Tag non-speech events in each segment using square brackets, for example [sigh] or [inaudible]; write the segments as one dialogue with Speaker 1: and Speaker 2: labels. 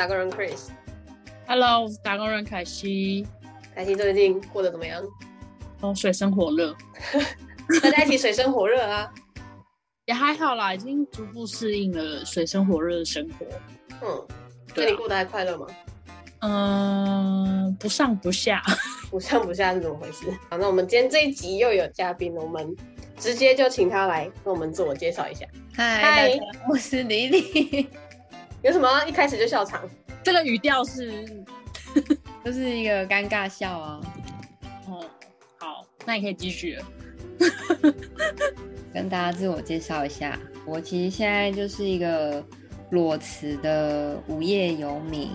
Speaker 1: 打工人 Chris。
Speaker 2: Hello，我是打工人凯西。
Speaker 1: 凯西最近过得怎么样？
Speaker 2: 哦，水深火热，[laughs]
Speaker 1: 大家一起水深火热啊！[laughs]
Speaker 2: 也还好啦，已经逐步适应了水深火热的生活。
Speaker 1: 嗯，那你过得还快乐吗？
Speaker 2: 嗯、不上不下。[laughs]
Speaker 1: 不上不下是怎么回事？好，那我们今天这一集又有嘉宾了，我们直接就请他来跟我们自我介绍一下。
Speaker 3: 嗨，我是李李，
Speaker 1: 有什么一开始就笑场？
Speaker 2: 这个语调是，[laughs]
Speaker 3: 就是一个尴尬笑啊。
Speaker 2: 哦，好，那你可以继续了。[laughs]
Speaker 3: 跟大家自我介绍一下，我其实现在就是一个裸辞的无业游民，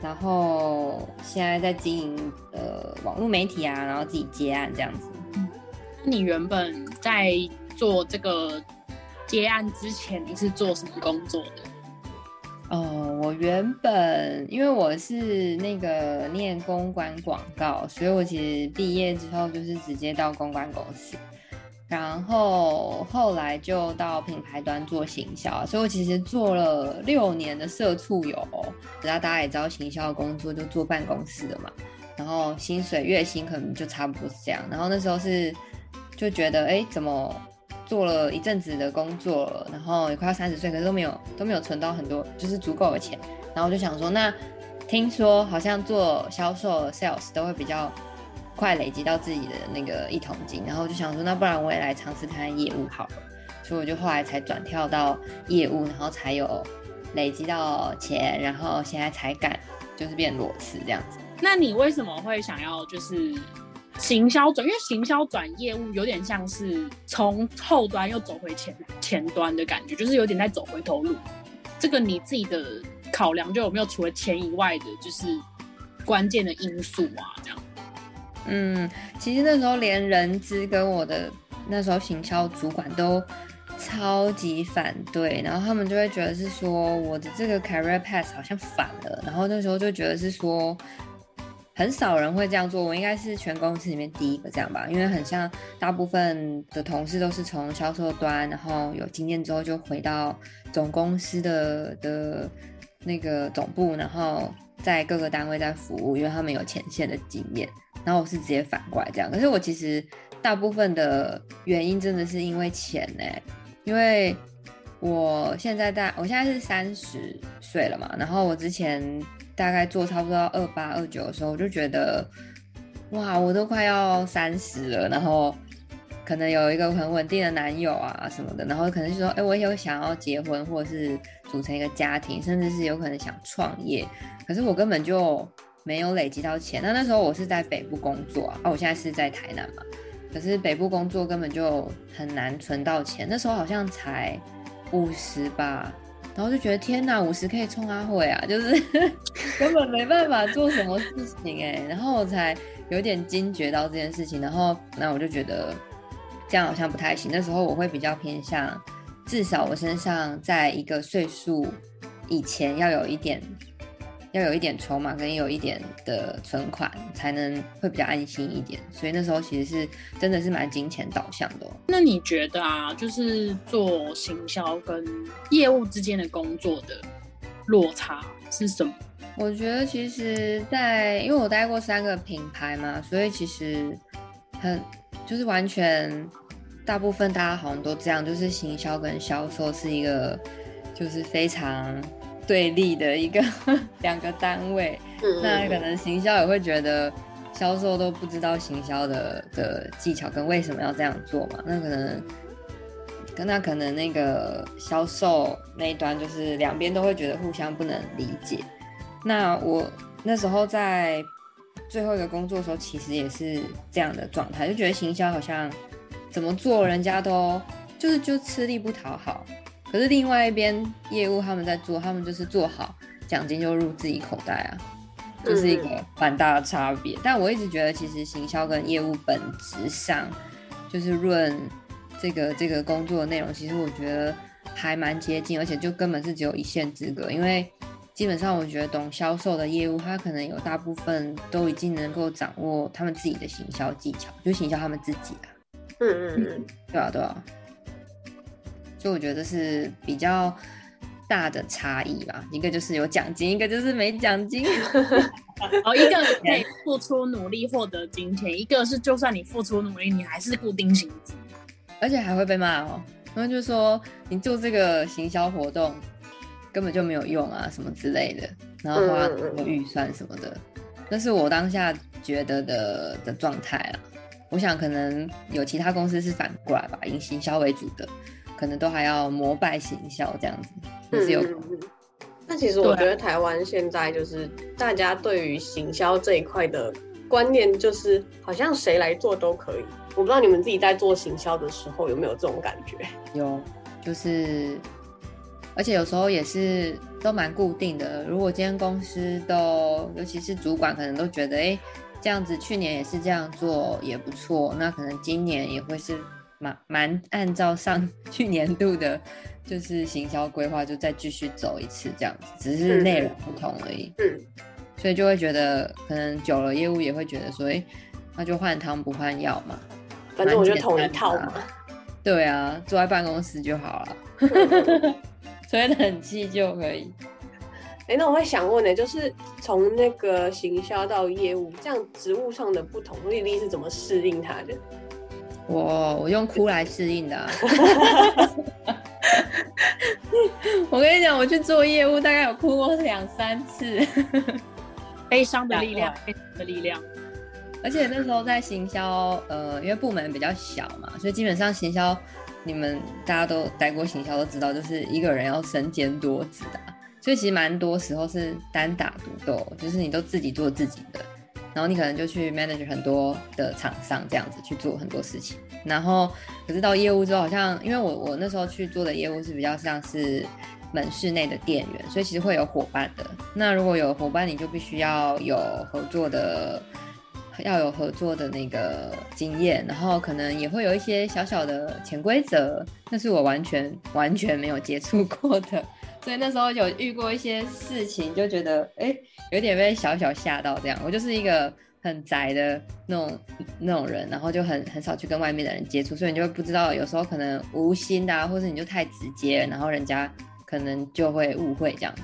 Speaker 3: 然后现在在经营呃网络媒体啊，然后自己接案这样子。
Speaker 2: 那你原本在做这个接案之前，你是做什么工作的？
Speaker 3: 哦，我原本因为我是那个念公关广告，所以我其实毕业之后就是直接到公关公司，然后后来就到品牌端做行销，所以我其实做了六年的社畜游。然后大家也知道，行销工作就坐办公室的嘛，然后薪水月薪可能就差不多是这样。然后那时候是就觉得，哎，怎么做了一阵子的工作，然后也快要三十岁，可是都没有都没有存到很多，就是足够的钱。然后我就想说，那听说好像做销售 sales 都会比较快累积到自己的那个一桶金，然后我就想说，那不然我也来尝试看看业务好了。所以我就后来才转跳到业务，然后才有累积到钱，然后现在才敢就是变裸辞这样子。
Speaker 2: 那你为什么会想要就是行销转？因为行销转业务有点像是从后端又走回前前端的感觉，就是有点在走回头路。这个你自己的考量就有没有除了钱以外的，就是关键的因素啊？这样。
Speaker 3: 嗯，其实那时候连人资跟我的那时候行销主管都超级反对，然后他们就会觉得是说我的这个 career path 好像反了，然后那时候就觉得是说很少人会这样做，我应该是全公司里面第一个这样吧，因为很像大部分的同事都是从销售端，然后有经验之后就回到总公司的的那个总部，然后在各个单位在服务，因为他们有前线的经验。然后我是直接反过来这样，可是我其实大部分的原因真的是因为钱呢、因为我现在大我现在是三十岁了嘛，然后我之前大概做差不多到二八二九的时候，我就觉得哇，我都快要三十了，然后可能有一个很稳定的男友啊什么的，然后可能就说，哎，我有想要结婚或者是组成一个家庭，甚至是有可能想创业，可是我根本就没有累积到钱。那那时候我是在北部工作啊，啊我现在是在台南嘛，可是北部工作根本就很难存到钱，那时候好像才五十吧。然后就觉得天呐，五十可以冲阿慧啊，就是 [laughs] 根本没办法做什么事情哎、然后我才有点惊觉到这件事情，然后那我就觉得这样好像不太行。那时候我会比较偏向，至少我身上在一个岁数以前要有一点，要有一点筹码跟有一点的存款，才能会比较安心一点。所以那时候其实是真的是蛮金钱导向的、哦。
Speaker 2: 那你觉得啊，就是做行销跟业务之间的工作的落差是什么？
Speaker 3: 我觉得其实在，因为我待过三个品牌嘛，所以其实很就是完全大部分大家好像都这样，就是行销跟销售是一个就是非常对立的一个 [laughs] 两个单位。
Speaker 1: 嗯
Speaker 3: 那可能行销也会觉得销售都不知道行销的的技巧跟为什么要这样做嘛？那可能，跟那可能那个销售那一端就是两边都会觉得互相不能理解。那我那时候在最后一个工作的时候，其实也是这样的状态，就觉得行销好像怎么做人家都就是就吃力不讨好。可是另外一边业务他们在做，他们就是做好，奖金就入自己口袋啊。就是一个蛮大的差别。但我一直觉得，其实行销跟业务本质上，就是论这个这个工作的内容，其实我觉得还蛮接近，而且就根本是只有一线之隔。因为基本上，我觉得懂销售的业务，他可能有大部分都已经能够掌握他们自己的行销技巧，就行销他们自己啊。
Speaker 1: 嗯嗯嗯，
Speaker 3: 对啊，对啊。所以我觉得是比较大的差异吧，一个就是有奖金，一个就是没奖金。[laughs]
Speaker 2: 哦，一个可以付出努力获得金钱，一个是就算你付出努力，你还是固定薪资，
Speaker 3: 而且还会被骂哦。然后就说你做这个行销活动根本就没有用啊，什么之类的，然后花很多预算什么的。那是我当下觉得的的状态啊。我想可能有其他公司是反过来吧，以行销为主的，可能都还要膜拜行销这样子，也是有。
Speaker 1: 那其实我觉得台湾现在就是大家对于行销这一块的观念，就是好像谁来做都可以。我不知道你们自己在做行销的时候有没有这种感觉？[laughs]
Speaker 3: 有，就是，而且有时候也是都蛮固定的。如果今天公司都，尤其是主管，可能都觉得，哎，这样子去年也是这样做也不错，那可能今年也会是蛮蛮按照上 [laughs] 去年度的。就是行销规划，就再继续走一次这样子，只是内容不同而已。嗯，所以就会觉得，可能久了业务也会觉得说，哎，那就换汤不换药嘛，
Speaker 1: 反正我就同一套嘛。
Speaker 3: 对啊，坐在办公室就好了，[laughs] 吹冷气就可以。
Speaker 1: 哎，那我会想问呢，就是从那个行销到业务，这样职务上的不同，丽丽是怎么适应它的？
Speaker 3: 我我用哭来适应的。[laughs] 我跟你讲，我去做业务，大概有哭过两三次，
Speaker 2: 悲伤的力量，悲伤的力量。
Speaker 3: 而且那时候在行销，呃，因为部门比较小嘛，所以基本上行销，你们大家都待过行销都知道，就是一个人要身兼多职的，所以其实蛮多时候是单打独斗，就是你都自己做自己的。然后你可能就去 manage 很多的厂商这样子去做很多事情，然后可是到业务之后，好像因为我我那时候去做的业务是比较像是门市内的店员，所以其实会有伙伴的。那如果有伙伴，你就必须要有合作的，要有合作的那个经验，然后可能也会有一些小小的潜规则，那是我完全完全没有接触过的。所以那时候有遇过一些事情，就觉得哎，有点被小小吓到。这样，我就是一个很宅的那种那种人，然后就很很少去跟外面的人接触，所以你就会不知道，有时候可能无心的，或者你就太直接，然后人家可能就会误会这样子。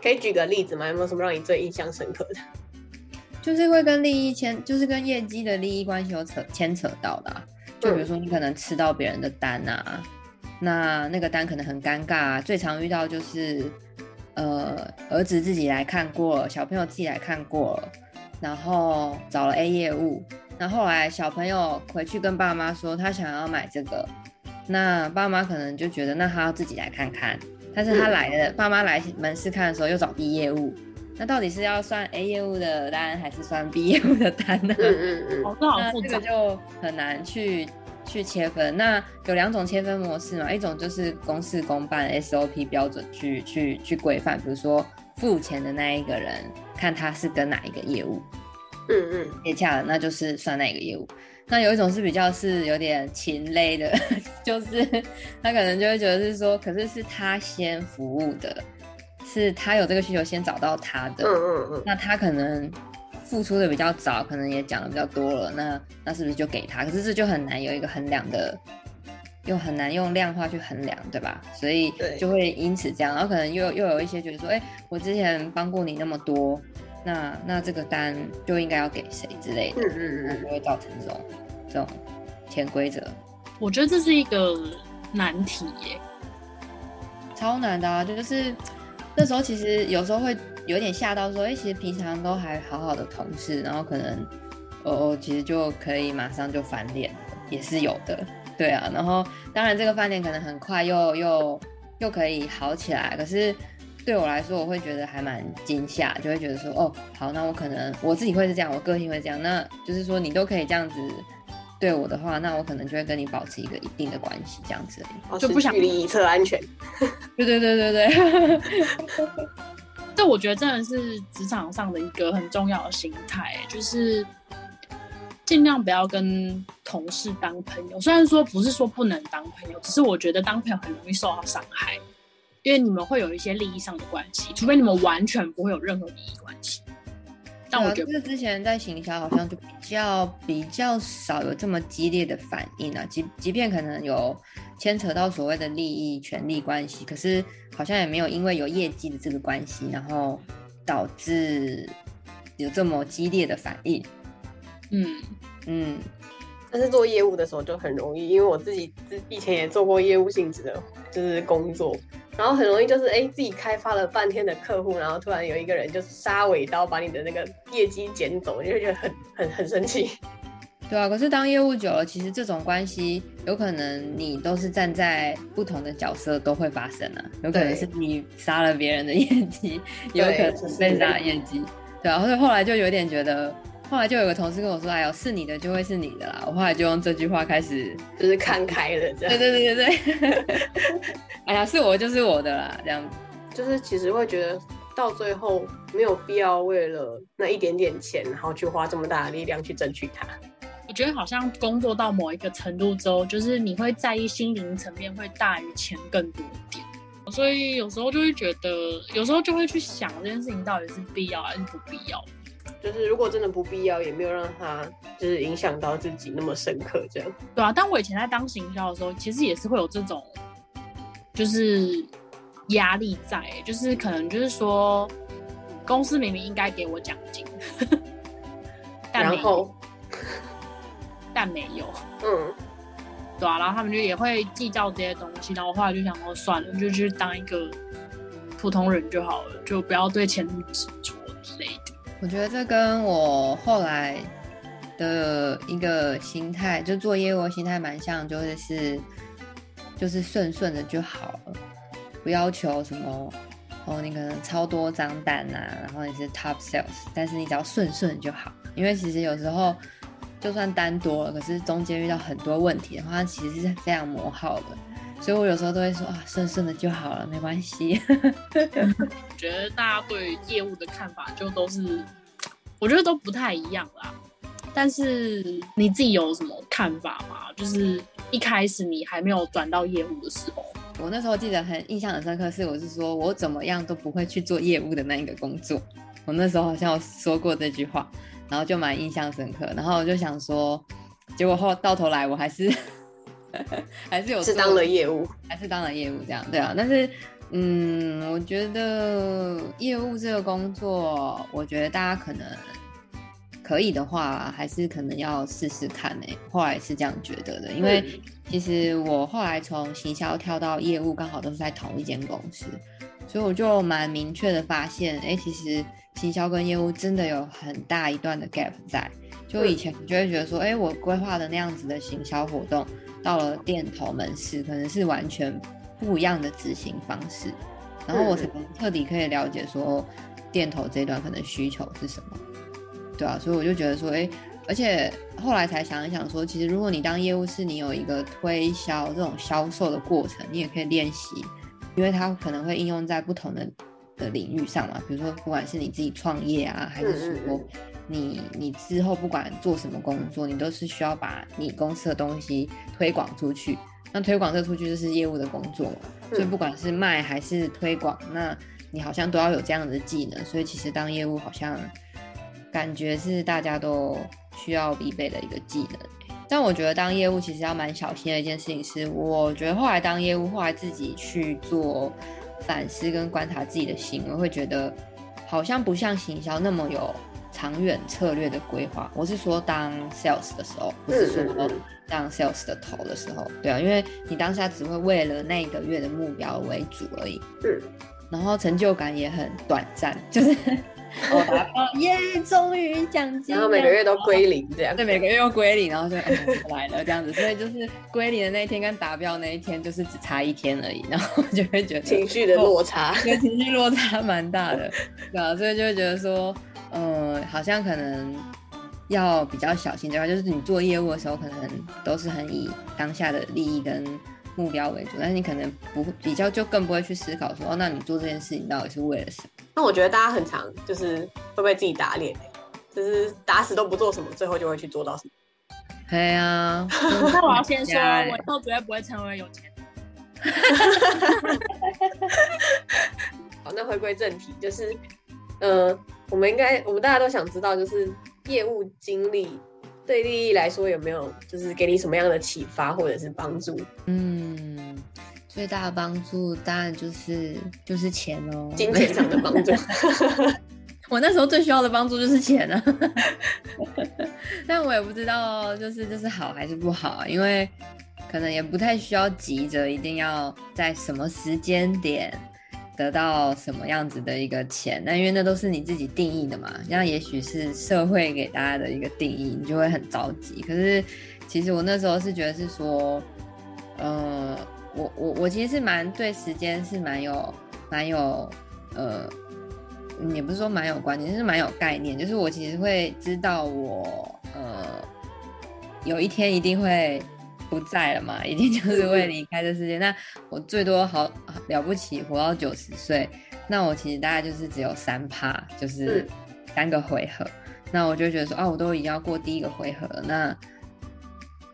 Speaker 1: 可以举个例子吗？有没有什么让你最印象深刻的？[laughs]
Speaker 3: 就是会跟利益牵，就是跟业绩的利益关系有扯牵扯到的，就比如说你可能吃到别人的单啊。那那个单可能很尴尬，最常遇到就是，呃，儿子自己来看过，小朋友自己来看过，然后找了 A 业务，那后来小朋友回去跟爸妈说他想要买这个，那爸妈可能就觉得那他要自己来看看，但是他来的爸妈来门市看的时候又找 B 业务，那到底是要算 A 业务的单还是算 B 业务的单呢？
Speaker 1: 嗯嗯嗯，
Speaker 2: 那
Speaker 3: 这个就很难去。去切分，那有两种切分模式嘛，一种就是公事公办 SOP 标准去去去规范，比如说付钱的那一个人看他是跟哪一个业务，
Speaker 1: 嗯嗯，
Speaker 3: 接洽了，那就是算那个业务。那有一种是比较是有点情类的，[laughs] 就是他可能就会觉得是说，可是是他先服务的，是他有这个需求先找到他的，
Speaker 1: 嗯嗯嗯，
Speaker 3: 那他可能。付出的比较早，可能也讲的比较多了，那那是不是就给他？可是这就很难有一个衡量的，又很难用量化去衡量，对吧？所以就会因此这样，然后可能又又有一些觉得说，哎，我之前帮过你那么多，那那这个单就应该要给谁之类的，
Speaker 1: 嗯嗯嗯，
Speaker 3: 就会造成这种这种潜规则。
Speaker 2: 我觉得这是一个难题耶，
Speaker 3: 超难的啊！就是那时候其实有时候会。有点吓到，说，哎，其实平常都还好好的同事，然后可能，哦，其实就可以马上就翻脸，也是有的，对啊。然后，当然这个翻脸可能很快又又又可以好起来，可是对我来说，我会觉得还蛮惊吓，就会觉得说，哦，好，那我可能我自己会是这样，我个性会这样，那就是说你都可以这样子对我的话，那我可能就会跟你保持一个一定的关系，这样子，
Speaker 1: 就不想距离一侧安全。
Speaker 3: 对对对对对。[laughs]
Speaker 2: 这我觉得真的是职场上的一个很重要的心态，就是尽量不要跟同事当朋友。虽然说不是说不能当朋友，只是我觉得当朋友很容易受到伤害，因为你们会有一些利益上的关系，除非你们完全不会有任何利益关系。但我觉得
Speaker 3: 之前在行销好像就比较比较少有这么激烈的反应啊，即即便可能有牵扯到所谓的利益权利关系，可是好像也没有因为有业绩的这个关系，然后导致有这么激烈的反应。
Speaker 2: 嗯
Speaker 3: 嗯，
Speaker 1: 但是做业务的时候就很容易，因为我自己之以前也做过业务性质的，就是工作。然后很容易就是哎，自己开发了半天的客户，然后突然有一个人就杀尾刀把你的那个业绩捡走，你就觉得很很很生气。
Speaker 3: 对啊，可是当业务久了，其实这种关系有可能你都是站在不同的角色都会发生啊。有可能是你杀了别人的业绩，有可能是被杀业绩。对啊，所以后来就有点觉得。后来就有个同事跟我说：“哎呦，是你的就会是你的啦。”我后来就用这句话开始，
Speaker 1: 就是看开了，这样。
Speaker 3: 对对对对对。[laughs] 哎呀，是我就是我的啦，这样子。
Speaker 1: 就是其实会觉得到最后没有必要为了那一点点钱，然后去花这么大的力量去争取它。
Speaker 2: 我觉得好像工作到某一个程度之后，就是你会在意心灵层面会大于钱更多一点，所以有时候就会觉得，有时候就会去想这件事情到底是必要还是不必要。
Speaker 1: 就是如果真的不必要，也没有让他就是影响到自己那么深刻，这样。
Speaker 2: 对啊，但我以前在当行销的时候，其实也是会有这种，就是压力在，就是可能就是说，公司明明应该给我奖金，
Speaker 1: 然后
Speaker 2: 但没有，
Speaker 1: 嗯，
Speaker 2: 对啊，然后他们就也会计较这些东西，然后后来就想说算了，就去当一个普通人就好了，就不要对钱那么执着之类的。
Speaker 3: 我觉得这跟我后来的一个心态，就做业务心态蛮像，就是是就是顺顺的就好了，不要求什么哦，你可能超多张单啊，然后你是 top sales，但是你只要顺顺就好，因为其实有时候就算单多了，可是中间遇到很多问题的话，其实是非常磨耗的。所以我有时候都会说啊，顺顺的就好了，没关系。[laughs]
Speaker 2: 觉得大家对业务的看法就都是，我觉得都不太一样啦。但是你自己有什么看法吗？就是一开始你还没有转到业务的时候，
Speaker 3: 我那时候记得很印象很深刻，是我是说我怎么样都不会去做业务的那一个工作。我那时候好像有说过这句话，然后就蛮印象深刻。然后我就想说，结果后到头来我还是。[laughs] 还是有
Speaker 1: 是当了业务，
Speaker 3: 还是当了业务这样，对啊。但是，嗯，我觉得业务这个工作，我觉得大家可能可以的话，还是可能要试试看呢。后来是这样觉得的，因为其实我后来从行销跳到业务，刚好都是在同一间公司，所以我就蛮明确的发现，哎，其实行销跟业务真的有很大一段的 gap 在。就以前你就会觉得说，哎，我规划的那样子的行销活动。到了店头门市，可能是完全不一样的执行方式，然后我才能彻底可以了解说店头这段可能需求是什么，对啊，所以我就觉得说，哎，而且后来才想一想说，其实如果你当业务是你有一个推销这种销售的过程，你也可以练习，因为它可能会应用在不同的的领域上嘛，比如说不管是你自己创业啊，还是说。你你之后不管做什么工作，你都是需要把你公司的东西推广出去。那推广这出去就是业务的工作嘛，所以不管是卖还是推广，那你好像都要有这样的技能。所以其实当业务好像感觉是大家都需要必备的一个技能。但我觉得当业务其实要蛮小心的一件事情是，我觉得后来当业务，后来自己去做反思跟观察自己的行为，会觉得好像不像行销那么有。长远策略的规划，我是说当 sales 的时候，不是说当 sales 的头的时候，对啊，因为你当下只会为了那一个月的目标为主而已，
Speaker 1: 嗯，
Speaker 3: 然后成就感也很短暂，就是 [laughs] 我达标耶，终于奖金，
Speaker 1: 然后每个月都归零这样，
Speaker 3: 对，每个月又归零，然后就来了这样子，所以就是归零的那一天跟达标那一天就是只差一天而已，然后就会觉得
Speaker 1: 情绪的落差，[laughs]
Speaker 3: 对，情绪落差蛮大的，对啊，所以就会觉得说。嗯，好像可能要比较小心的话，就是你做业务的时候，可能都是很以当下的利益跟目标为主，但是你可能不比较就更不会去思考说，哦，那你做这件事情到底是为了什么？
Speaker 1: 那我觉得大家很常就是会不会自己打脸，就是打死都不做什么，最后就会去做到什么？
Speaker 3: 对啊，[laughs]
Speaker 2: 那我要先说，我以后绝对不会成为有钱人。[laughs]
Speaker 1: 好，那回归正题，就是。呃，我们应该，我们大家都想知道，就是业务经历对利益来说有没有，就是给你什么样的启发或者是帮助？
Speaker 3: 嗯，最大的帮助当然就是就是钱哦，
Speaker 1: 金钱上的帮助。[laughs]
Speaker 3: 我那时候最需要的帮助就是钱啊，[laughs] 但我也不知道就是就是好还是不好，因为可能也不太需要急着一定要在什么时间点。得到什么样子的一个钱？那因为那都是你自己定义的嘛。那也许是社会给大家的一个定义，你就会很着急。可是其实我那时候是觉得是说，呃，我我我其实是蛮对时间是蛮有蛮有呃，也不是说蛮有观念，是蛮有概念。就是我其实会知道我呃有一天一定会。不在了嘛，[laughs] 已经就是会离开这世界。那我最多好了不起活到九十岁，那我其实大概就是只有三趴，就是三个回合。那我就觉得说，啊，我都已经要过第一个回合了。那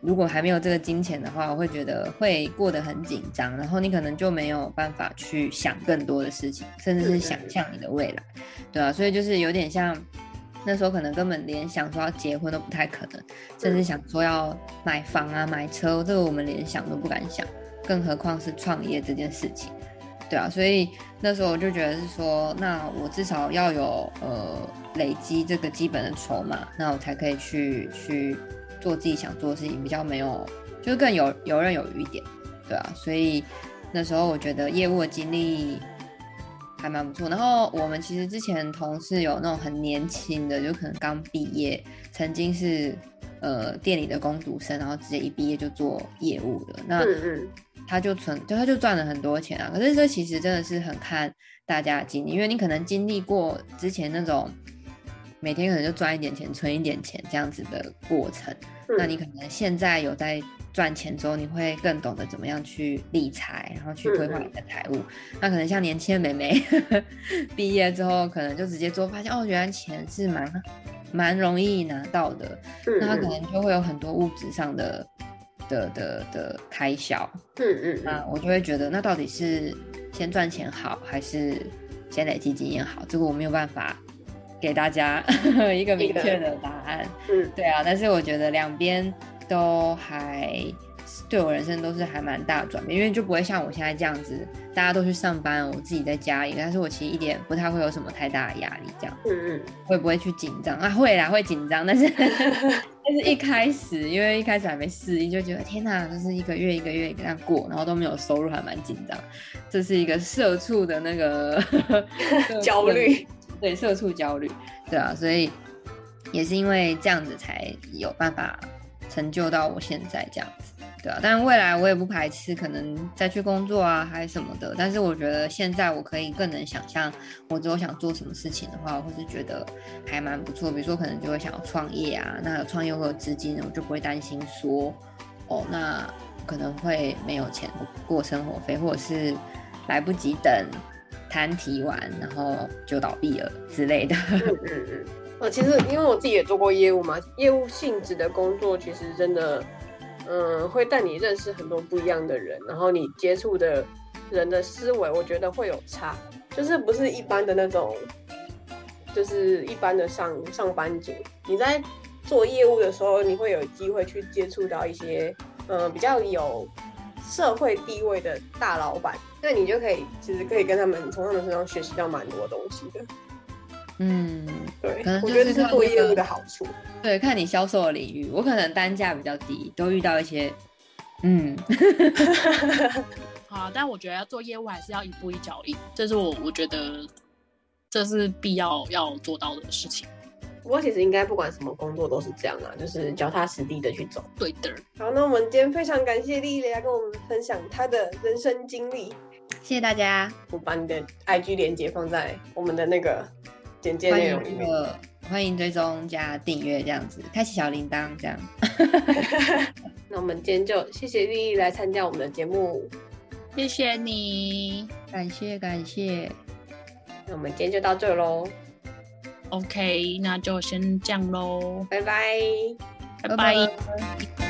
Speaker 3: 如果还没有这个金钱的话，我会觉得会过得很紧张，然后你可能就没有办法去想更多的事情，甚至是想象你的未来，对啊，所以就是有点像。那时候可能根本连想说要结婚都不太可能，甚至想说要买房啊、买车，这个我们连想都不敢想，更何况是创业这件事情，对啊，所以那时候我就觉得是说，那我至少要有呃累积这个基本的筹码，那我才可以去去做自己想做的事情，比较没有就是更有游刃有余一点，对啊，所以那时候我觉得业务的经历。还蛮不错，然后我们其实之前同事有那种很年轻的，就可能刚毕业，曾经是呃店里的工读生，然后直接一毕业就做业务的，那他就存，就他就赚了很多钱啊。可是这其实真的是很看大家的经历，因为你可能经历过之前那种每天可能就赚一点钱，存一点钱这样子的过程，那你可能现在有在。赚钱之后，你会更懂得怎么样去理财，然后去规划你的财务。那可能像年轻的美眉，[laughs] 毕业之后可能就直接做，发现哦，原来钱是蛮蛮容易拿到的。那他可能就会有很多物质上的的的的开销。嗯嗯。那我就会觉得，那到底是先赚钱好，还是先累积经验好？这个我没有办法给大家 [laughs] 一个明确的答案。嗯，对啊。但是我觉得两边。都还对我人生都是还蛮大的转变，因为就不会像我现在这样子，大家都去上班，我自己在家里，但是我其实一点不太会有什么太大的压力，这样，嗯嗯，会不会去紧张啊？会啦，会紧张，但是但是一开始，因为一开始还没适应，就觉得天哪，就是一个月一个月这样过，然后都没有收入，还蛮紧张，这是一个社畜的那个 [laughs]
Speaker 1: 焦虑，
Speaker 3: 对，社畜焦虑，对啊，所以也是因为这样子才有办法。成就到我现在这样子，对啊，但未来我也不排斥可能再去工作啊，还是什么的。但是我觉得现在我可以更能想象，我之后想做什么事情的话，或是觉得还蛮不错。比如说可能就会想要创业啊，那创业会有资金，我就不会担心说，哦，那可能会没有钱过生活费，或者是来不及等摊提完，然后就倒闭了之类的。
Speaker 1: 呃，其实因为我自己也做过业务嘛，业务性质的工作其实真的，嗯，会带你认识很多不一样的人，然后你接触的人的思维，我觉得会有差，就是不是一般的那种，就是一般的上上班族。你在做业务的时候，你会有机会去接触到一些，嗯，比较有社会地位的大老板，那你就可以其实可以跟他们从他们身上学习到蛮多东西的。
Speaker 3: 嗯，
Speaker 1: 对，可能我觉得是做业务的好处。
Speaker 3: 对，看你销售的领域，我可能单价比较低，都遇到一些，嗯，[laughs]
Speaker 2: 好，但我觉得要做业务还是要一步一脚印，这是我我觉得这是必要要做到的事情。
Speaker 1: 不过其实应该不管什么工作都是这样啊，就是脚踏实地的去走。
Speaker 2: 对的。
Speaker 1: 好，那我们今天非常感谢丽丽来跟我们分享她的人生经历，
Speaker 3: 谢谢大家。
Speaker 1: 我把你的 IG 连接放在我们的那个。简介内容里面，
Speaker 3: 欢迎追踪加订阅这样子，开启小铃铛这样。[laughs]
Speaker 1: 那我们今天就谢谢丽丽来参加我们的节目，
Speaker 2: 谢谢你，
Speaker 3: 感谢感谢。
Speaker 1: 那我们今天就到这喽
Speaker 2: ，OK，那就先这样喽，
Speaker 1: 拜拜，
Speaker 2: 拜拜。